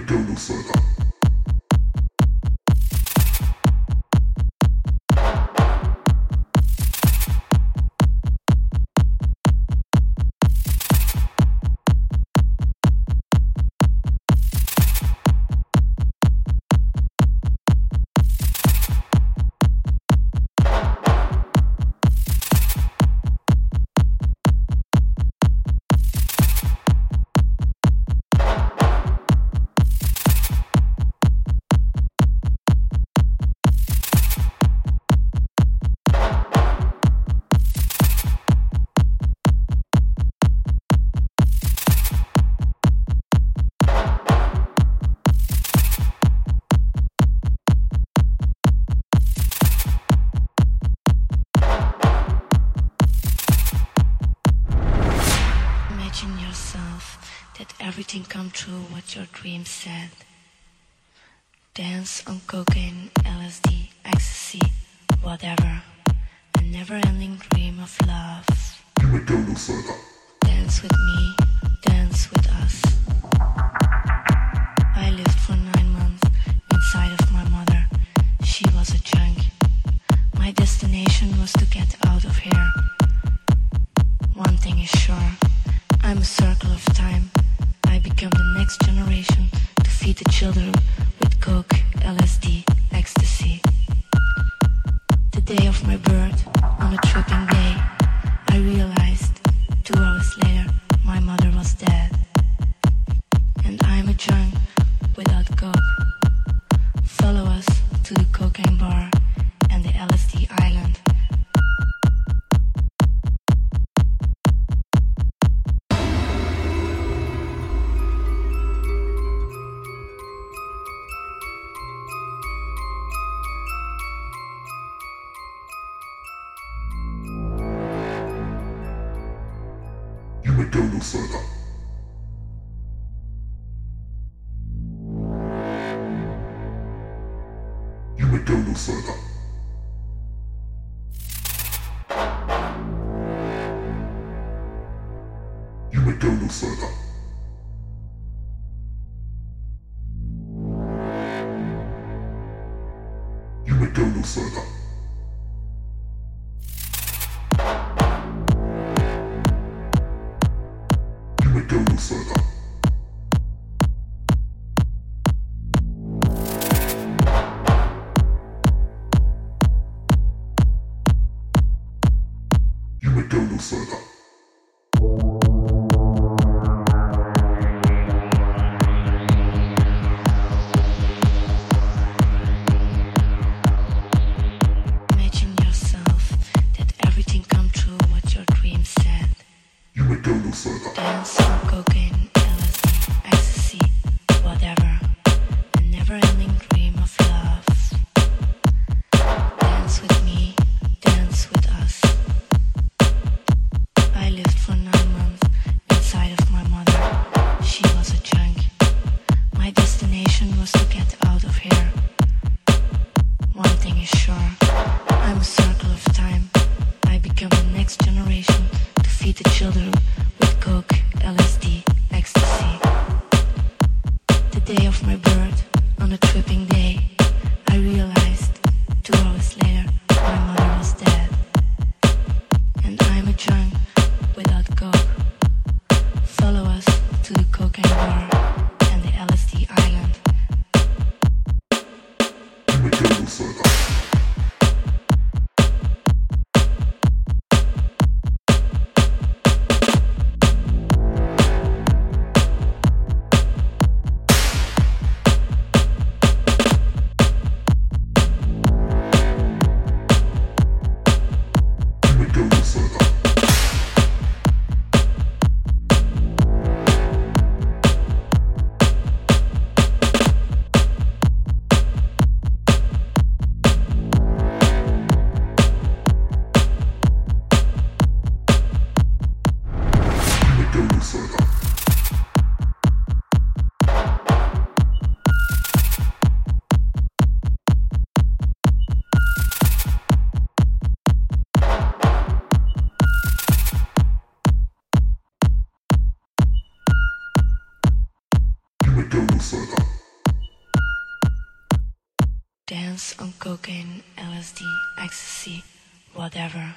me teu no. That everything come true what your dream said. Dance on cocaine, LSD, ecstasy, whatever. A never-ending dream of love. You may go no further. Dance with me, dance with us. Children with coke, LSD, ecstasy. The day of my birth, on a tripping day, I realized two hours later my mother was dead. And I'm a junk without coke. Follow us to the cocaine bar Go no further. You may go no further. You may go no further. You may go no further. Go cocaine bar Dance on cocaine, LSD, ecstasy, whatever.